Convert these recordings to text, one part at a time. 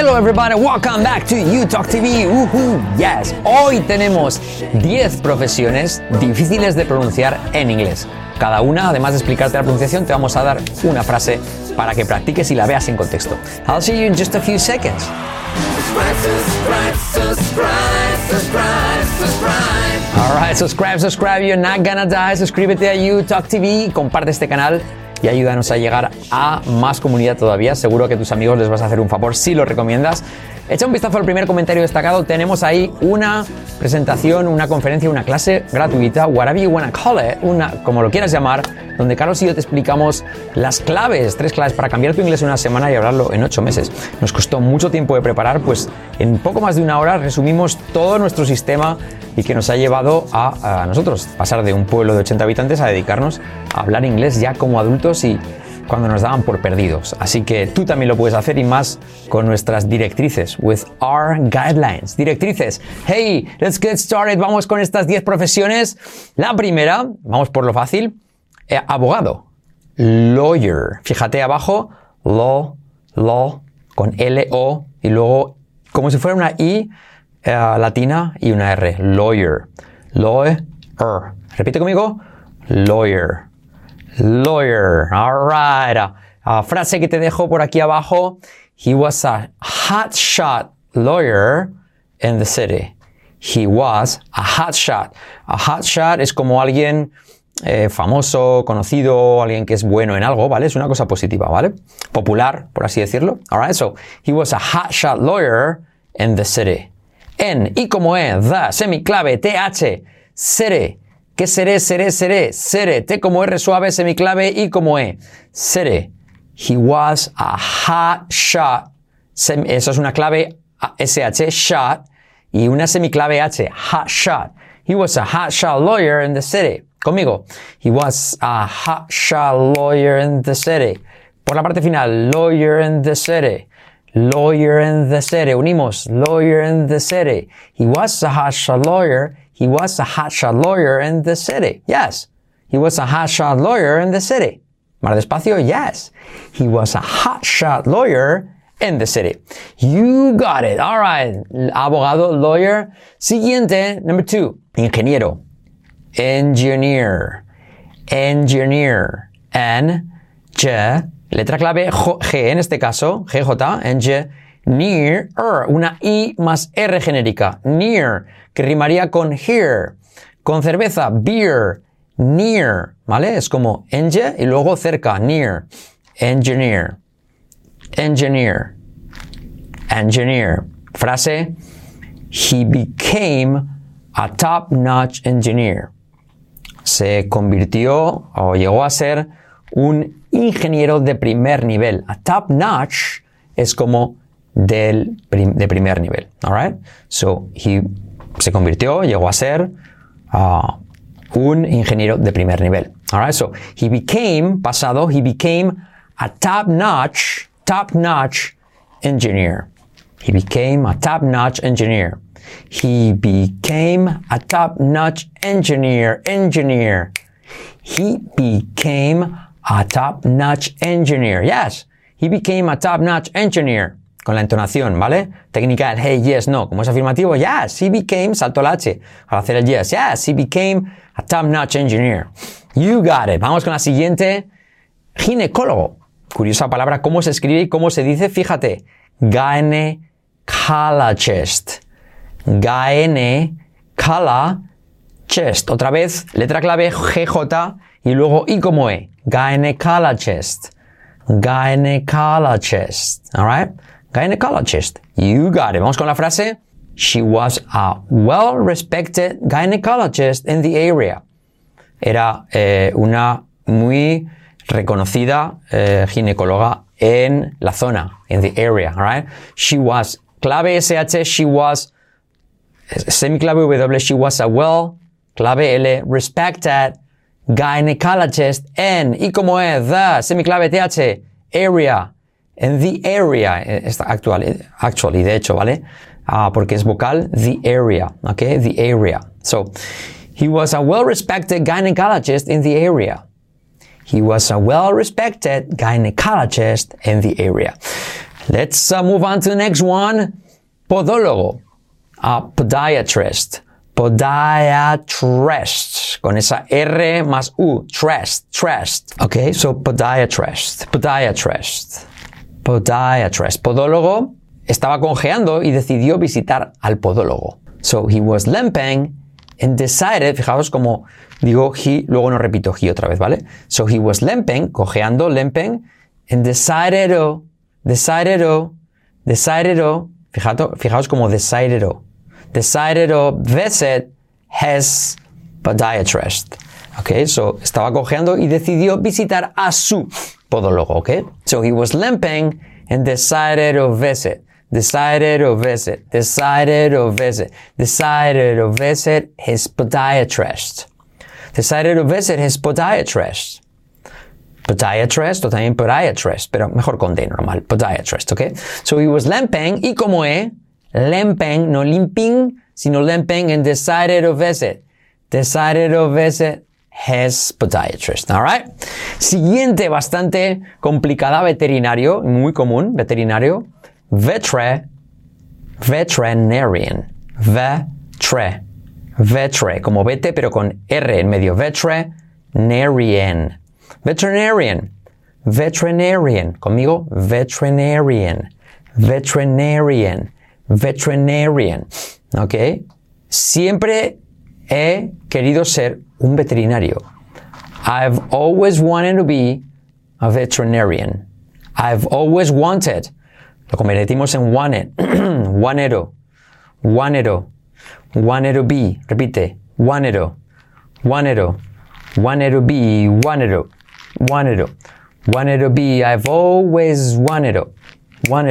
Hello everybody, welcome back to You Talk TV. Woohoo, yes. Hoy tenemos 10 profesiones difíciles de pronunciar en inglés. Cada una, además de explicarte la pronunciación, te vamos a dar una frase para que practiques y la veas en contexto. I'll see you in just a few seconds. Subscribe, subscribe, subscribe, subscribe. Alright, subscribe, subscribe, you're not gonna die. Suscríbete a You Talk TV, comparte este canal y ayúdanos a llegar a más comunidad todavía. Seguro que a tus amigos les vas a hacer un favor si lo recomiendas. Echa un vistazo al primer comentario destacado. Tenemos ahí una presentación, una conferencia, una clase gratuita, whatever you wanna call it, una, como lo quieras llamar, donde Carlos y yo te explicamos las claves, tres claves para cambiar tu inglés en una semana y hablarlo en ocho meses. Nos costó mucho tiempo de preparar, pues en poco más de una hora resumimos todo nuestro sistema y que nos ha llevado a, a nosotros pasar de un pueblo de 80 habitantes a dedicarnos a hablar inglés ya como adultos y cuando nos daban por perdidos. Así que tú también lo puedes hacer y más con nuestras directrices, with our guidelines. Directrices. Hey, let's get started. Vamos con estas 10 profesiones. La primera, vamos por lo fácil, eh, abogado, lawyer. Fíjate abajo, law, law, con L-O y luego como si fuera una I eh, latina y una R. Lawyer. Lawyer. Repite conmigo. Lawyer. Lawyer. All right. Frase que te dejo por aquí abajo. He was a hotshot lawyer in the city. He was a hotshot. A hotshot es como alguien eh, famoso, conocido, alguien que es bueno en algo, ¿vale? Es una cosa positiva, ¿vale? Popular, por así decirlo. Alright, so he was a hotshot lawyer in the city. En y como e, the, semiclave, th, city. ¿Qué seré, seré, seré? Seré. T como R suave, semiclave, y como E. Seré. He was a hot shot. Sem- eso es una clave SH, shot, y una semiclave H, hot shot. He was a hot shot lawyer in the city. Conmigo. He was a hot shot lawyer in the city. Por la parte final, lawyer in the city. Lawyer in the city. Unimos. Lawyer in the city. He was a hot shot lawyer. He was a hot shot lawyer in the city. Yes. He was a hot shot lawyer in the city. Más despacio. Yes. He was a hot shot lawyer in the city. You got it. All right. Abogado, lawyer. Siguiente, number two. Ingeniero. Engineer. Engineer. N, G, letra clave G en este caso, GJ, engineer, er, una I más R genérica, near, que rimaría con here, con cerveza, beer, near, ¿vale? Es como enge y luego cerca, near, engineer, engineer, engineer. Frase, he became a top-notch engineer se convirtió o llegó a ser un ingeniero de primer nivel. A top notch es como del prim- de primer nivel. Alright? So, he se convirtió, llegó a ser ah, un ingeniero de primer nivel. Alright? So, he became, pasado, he became a top notch, top notch engineer. He became a top notch engineer. He became a top notch engineer. Engineer. He became a top notch engineer. Yes. He became a top notch engineer. Con la entonación, ¿vale? Técnica del hey, yes, no. Como es afirmativo, yes. He became, salto el H. Al hacer el yes. Yes. He became a top notch engineer. You got it. Vamos con la siguiente. Ginecólogo. Curiosa palabra, cómo se escribe y cómo se dice. Fíjate. Gynecologist. Gynecologist. Otra vez, letra clave GJ y luego I como E. Gynecologist. Gynecologist. Alright? Gynecologist. You got it. Vamos con la frase. She was a well-respected gynecologist in the area. Era eh, una muy reconocida eh, ginecóloga en la zona, in the area, alright? She was, clave SH, she was, semiclave W, she was a well, clave L, respected gynecologist en, y como es, the, semiclave TH, area, in the area, eh, está actual, actually, de hecho, ¿vale? Ah, porque es vocal, the area, okay? The area. So, he was a well-respected gynecologist in the area. He was a well-respected gynecologist in the area. Let's uh, move on to the next one. Podólogo. A podiatrist. Podiatrist. Con esa R más U. Trust. Trust. Okay, so podiatrist. Podiatrist. Podiatrist. Podólogo estaba congeando y decidió visitar al podólogo. So he was limping and decided, fijaos como digo he, luego no repito he otra vez, ¿vale? So he was limping, cojeando, limping, and decided to, decided to, decided fijaos, como decided to, decided to visit his podiatrist. Okay, so estaba cojeando y decidió visitar a su okay? So he was limping and decided to visit decided to visit, decided to visit, decided to visit his podiatrist. Decided to visit his podiatrist. Podiatrist o también podiatrist, pero mejor con D normal, podiatrist, ¿ok? So he was limping, y como E, limping, no limping, sino limping and decided to visit. Decided to visit his podiatrist, alright? Siguiente, bastante complicada, veterinario, muy común, veterinario. Vetre, veterinarian. Vetre, vetre, como vete, pero con R en medio. Veterinarian. Veterinarian. Veterinarian. Conmigo, veterinarian. Veterinarian. Veterinarian. ¿Ok? Siempre he querido ser un veterinario. I've always wanted to be a veterinarian. I've always wanted. Lo convertimos en wanted. wanero. Wanero. Wanero be. Repite. Wanero. Wanero. Wanero be. Wanero. Wanero. Wanero be. I've always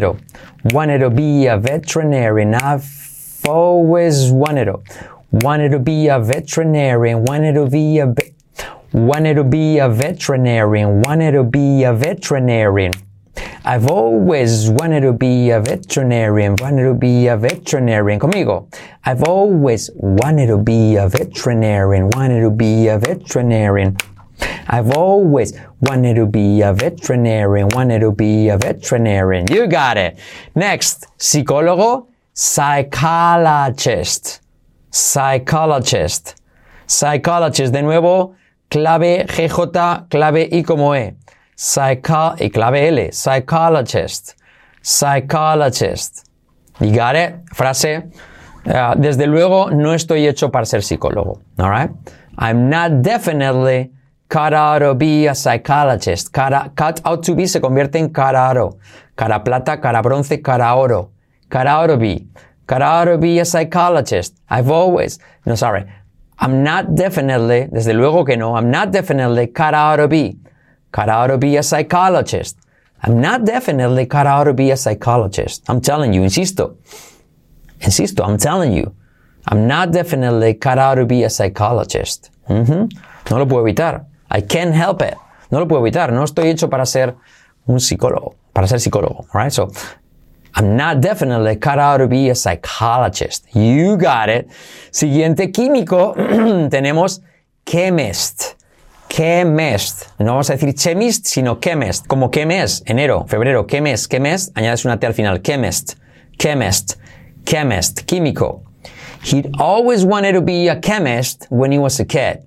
to. Wanted to be a veterinarian. I've always wanted to. Wanted to be a veterinarian. Wanted to be a wanted to be a veterinarian. Wanted to be a veterinarian. I've always wanted to be a veterinarian. Wanted to be a veterinarian. Conmigo. I've always wanted to be a veterinarian. Wanted to be a veterinarian. I've always wanted to be a veterinarian. Wanted to be a veterinarian. You got it. Next, psicólogo, psychologist. Psychologist. Psychologist. De nuevo, clave GJ, clave I como E. Psycho y clave L. Psychologist. Psychologist. You got it? Frase. Uh, desde luego, no estoy hecho para ser psicólogo. Alright? I'm not definitely cut out to be a psychologist. Cara, cut out to be se convierte en cara oro. Cara plata, cara bronce, cara oro. Out to be. Cut out to be a psychologist. I've always. No, sorry. I'm not definitely, desde luego que no, I'm not definitely cut out to be. Cut out to be a psychologist. I'm not definitely cut out to be a psychologist. I'm telling you, insisto. Insisto, I'm telling you. I'm not definitely cut out to be a psychologist. Ujú. No lo puedo evitar. I can't help it. No lo puedo evitar. No estoy hecho para ser un psicólogo, para ser psicólogo. Alright? So, I'm not definitely cut out to be a psychologist. You got it. Siguiente químico, tenemos chemist. Chemist. No vamos a decir chemist, sino chemist. Como qué mes, enero, febrero, qué mes, qué mes, añades una T al final. Chemist. Chemist. Chemist. Químico. He'd always wanted to be a chemist when he was a kid.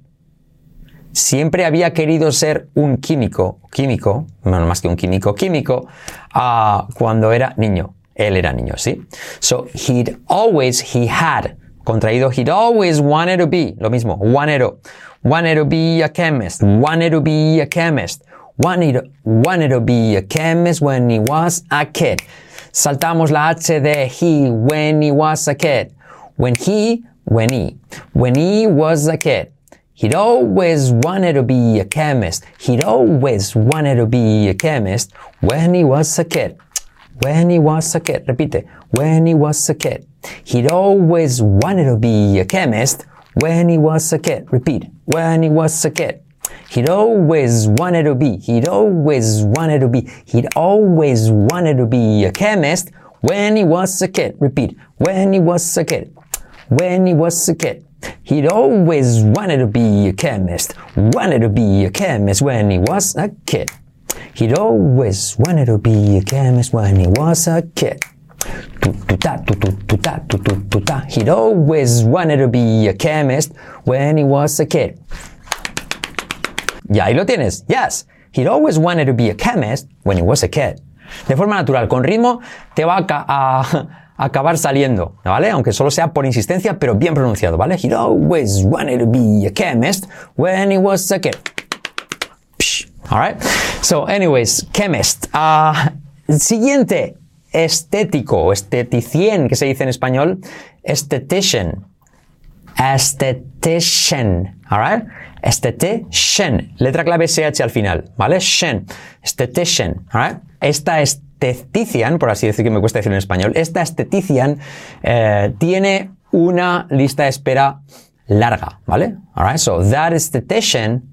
Siempre había querido ser un químico, químico, bueno, más que un químico, químico, ah, cuando era niño. Él era niño, ¿sí? So, he'd always, he had, contraído, he'd always wanted to be, lo mismo, wanted to, wanted to be a chemist, wanted to be a chemist, wanted, wanted to be a chemist when he was a kid. Saltamos la H de he, when he was a kid. When he, when he, when he was a kid. He'd always wanted to be a chemist. He'd always wanted to be a chemist when he was a kid. When he was a kid. Repite. When he was a kid. He'd always wanted to be a chemist when he was a kid. Repeat. When he was a kid. He'd always wanted to be. He'd always wanted to be. He'd always wanted to be a chemist when he was a kid. Repeat. When he was a kid. When he was a kid. He'd always wanted to be a chemist. Wanted to be a chemist when he was a kid. He'd always wanted to be a chemist when he was a kid. He'd always wanted to be a chemist when he was a kid. Y ahí lo tienes. Yes. He'd always wanted to be a chemist when he was a kid. De forma natural, con ritmo, te va a, a- a acabar saliendo, ¿vale? Aunque solo sea por insistencia, pero bien pronunciado, ¿vale? He'd always wanted to be a chemist when he was a kid. Psh. So, anyways, chemist. Ah, siguiente, estético esteticien, que se dice en español, estetician. Esthetician, alright? Esthetician, letra clave SH al final, ¿vale? Shen, esthetician, alright? Esta estetician, por así decir que me cuesta decir en español, esta estetician eh, tiene una lista de espera larga, ¿vale? Alright, so that esthetician,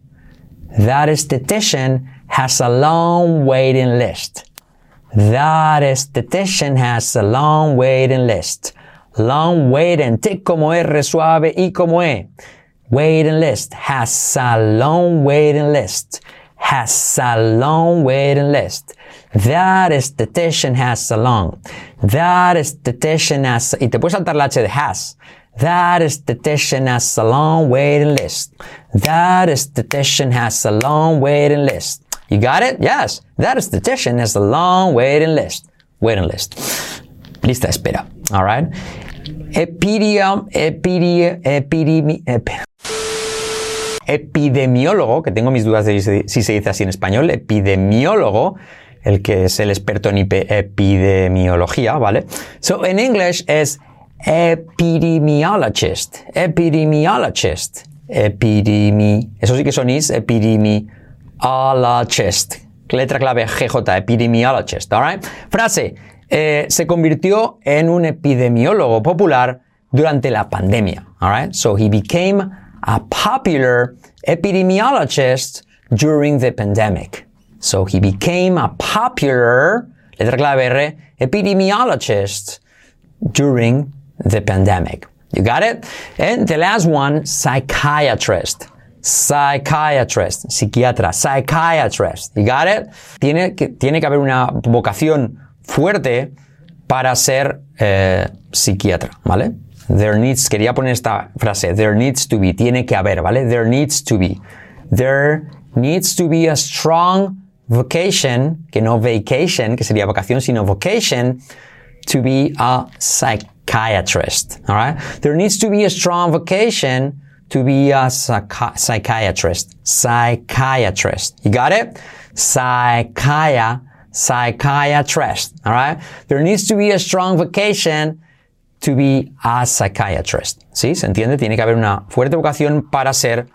that esthetician has a long waiting list. That esthetician has a long waiting list. Long waiting, T como R suave y como E. Waiting list has a long waiting list. Has a long waiting list. That esthetician has a long. That esthetician has, y te puedes saltar la H de has. That esthetician has a long waiting list. That esthetician has a long waiting list. You got it? Yes. That esthetician has a long waiting list. Waiting list. Lista espera. All right. Epidemium, epidi, epidemi, ep- epidemiólogo, que tengo mis dudas de si se dice así en español, epidemiólogo, el que es el experto en epidemiología, ¿vale? So, in English es epidemiologist, epidemiologist, epidemi, eso sí que son is, epidemiologist, letra clave GJ, epidemiologist, alright? Frase, eh, se convirtió en un epidemiólogo popular durante la pandemia, alright? So he became a popular epidemiologist during the pandemic. So he became a popular, letra clave R, epidemiologist during the pandemic. You got it? And the last one, psychiatrist. Psychiatrist, psiquiatra, psychiatrist. You got it? Tiene que, tiene que haber una vocación fuerte para ser eh, psiquiatra, ¿vale? There needs, quería poner esta frase, there needs to be, tiene que haber, ¿vale? There needs to be. There needs to be a strong vocation, que no vacation, que sería vacación, sino vocation, to be a psychiatrist. All right? There needs to be a strong vocation to be a psychi- psychiatrist. Psychiatrist. You got it? Psychia, psychiatrist. All right? There needs to be a strong vocation to be a psychiatrist. ¿Sí? ¿Se entiende? Tiene que haber una fuerte vocación para ser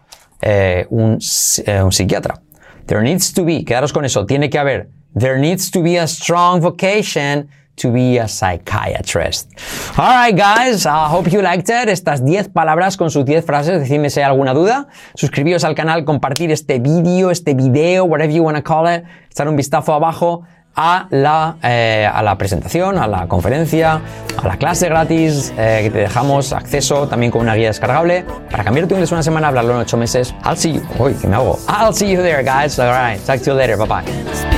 eh, un, eh, un psiquiatra. There needs to be, quedaros con eso, tiene que haber. There needs to be a strong vocation to be a psychiatrist. Alright, guys, I hope you liked it. Estas 10 palabras con sus 10 frases, decidme si hay alguna duda. Suscribíos al canal, compartir este vídeo, este video, whatever you want to call it. Echar un vistazo abajo a la, eh, a la presentación, a la conferencia, a la clase gratis eh, que te dejamos acceso también con una guía descargable para cambiar tu inglés una semana, hablarlo en 8 meses. I'll see you. Uy, que me hago. I'll see you there, guys. Alright, talk to you later. Bye bye.